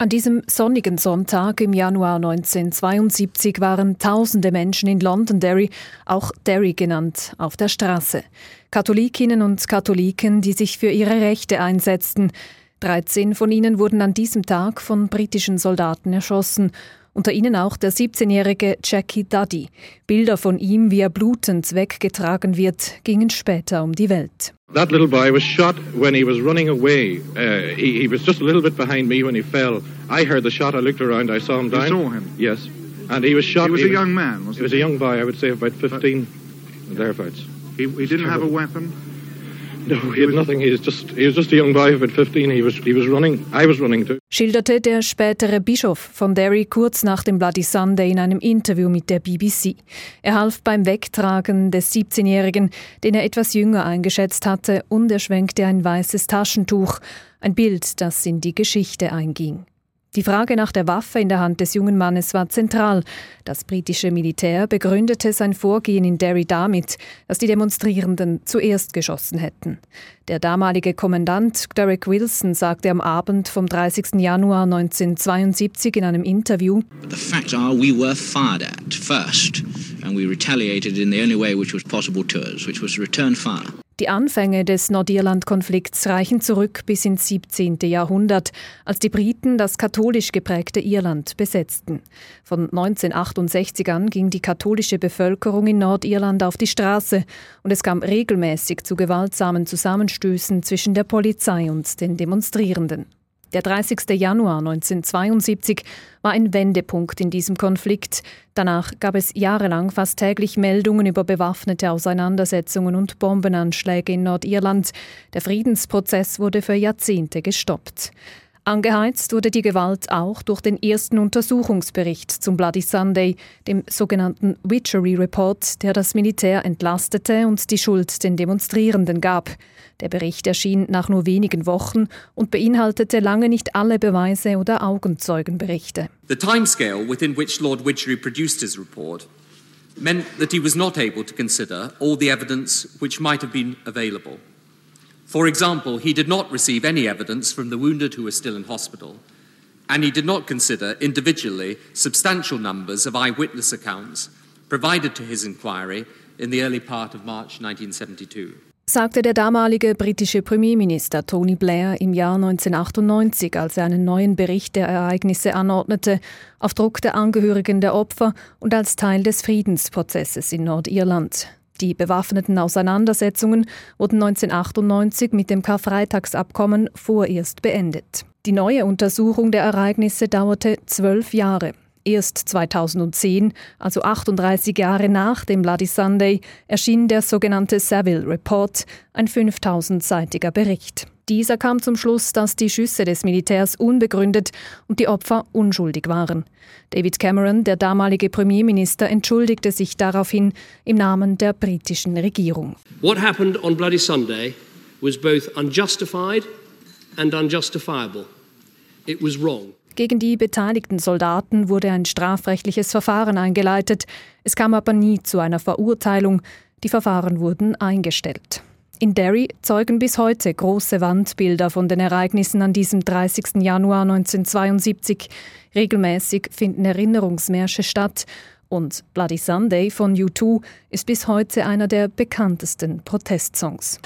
An diesem sonnigen Sonntag im Januar 1972 waren tausende Menschen in Londonderry, auch Derry genannt, auf der Straße. Katholikinnen und Katholiken, die sich für ihre Rechte einsetzten. 13 von ihnen wurden an diesem Tag von britischen Soldaten erschossen unter ihnen auch der 17-jährige Jackie Duddy. Bilder von ihm, wie er blutend weggetragen wird, gingen später um die Welt. That little boy was shot when he was running away. Uh, he, he, was just a little bit behind me when he fell. I heard the shot. I looked around. I saw him down. You saw him? Yes. And he was shot. He was he a young man, was he? He was a young boy, I would say about 15, thereabouts. He, he didn't have a weapon? Schilderte der spätere Bischof von Derry kurz nach dem Bloody Sunday in einem Interview mit der BBC. Er half beim Wegtragen des 17-Jährigen, den er etwas jünger eingeschätzt hatte, und er schwenkte ein weißes Taschentuch, ein Bild, das in die Geschichte einging. Die Frage nach der Waffe in der Hand des jungen Mannes war zentral. Das britische Militär begründete sein Vorgehen in Derry damit, dass die Demonstrierenden zuerst geschossen hätten. Der damalige Kommandant Derek Wilson sagte am Abend vom 30. Januar 1972 in einem Interview: The facts are we were fired at first and we retaliated in the only way which was possible to us, which was return fire. Die Anfänge des Nordirland-Konflikts reichen zurück bis ins 17. Jahrhundert, als die Briten das katholisch geprägte Irland besetzten. Von 1968 an ging die katholische Bevölkerung in Nordirland auf die Straße und es kam regelmäßig zu gewaltsamen Zusammenstößen zwischen der Polizei und den Demonstrierenden. Der 30. Januar 1972 war ein Wendepunkt in diesem Konflikt. Danach gab es jahrelang fast täglich Meldungen über bewaffnete Auseinandersetzungen und Bombenanschläge in Nordirland. Der Friedensprozess wurde für Jahrzehnte gestoppt. Angeheizt wurde die Gewalt auch durch den ersten Untersuchungsbericht zum Bloody Sunday, dem sogenannten Witchery Report, der das Militär entlastete und die Schuld den Demonstrierenden gab. Der Bericht erschien nach nur wenigen Wochen und beinhaltete lange nicht alle Beweise oder Augenzeugenberichte. The timescale within which Lord Witchery produced his report meant that he was not able to consider all the evidence which might have been available. For example, he did not receive any evidence from the wounded who were still in hospital, and he did not consider individually substantial numbers of eyewitness accounts provided to his inquiry in the early part of March 1972. sagte der damalige britische Premierminister Tony Blair im Jahr 1998, als er einen neuen Bericht der Ereignisse anordnete, auf Druck der Angehörigen der Opfer und als Teil des Friedensprozesses in Nordirland. Die bewaffneten Auseinandersetzungen wurden 1998 mit dem Karfreitagsabkommen vorerst beendet. Die neue Untersuchung der Ereignisse dauerte zwölf Jahre. Erst 2010, also 38 Jahre nach dem Bloody Sunday, erschien der sogenannte Saville Report, ein 5000-seitiger Bericht. Dieser kam zum Schluss, dass die Schüsse des Militärs unbegründet und die Opfer unschuldig waren. David Cameron, der damalige Premierminister, entschuldigte sich daraufhin im Namen der britischen Regierung. What happened on Bloody Sunday was both unjustified and unjustifiable. It was wrong. Gegen die beteiligten Soldaten wurde ein strafrechtliches Verfahren eingeleitet. Es kam aber nie zu einer Verurteilung. Die Verfahren wurden eingestellt. In Derry zeugen bis heute große Wandbilder von den Ereignissen an diesem 30. Januar 1972. Regelmäßig finden Erinnerungsmärsche statt und Bloody Sunday von U2 ist bis heute einer der bekanntesten Protestsongs.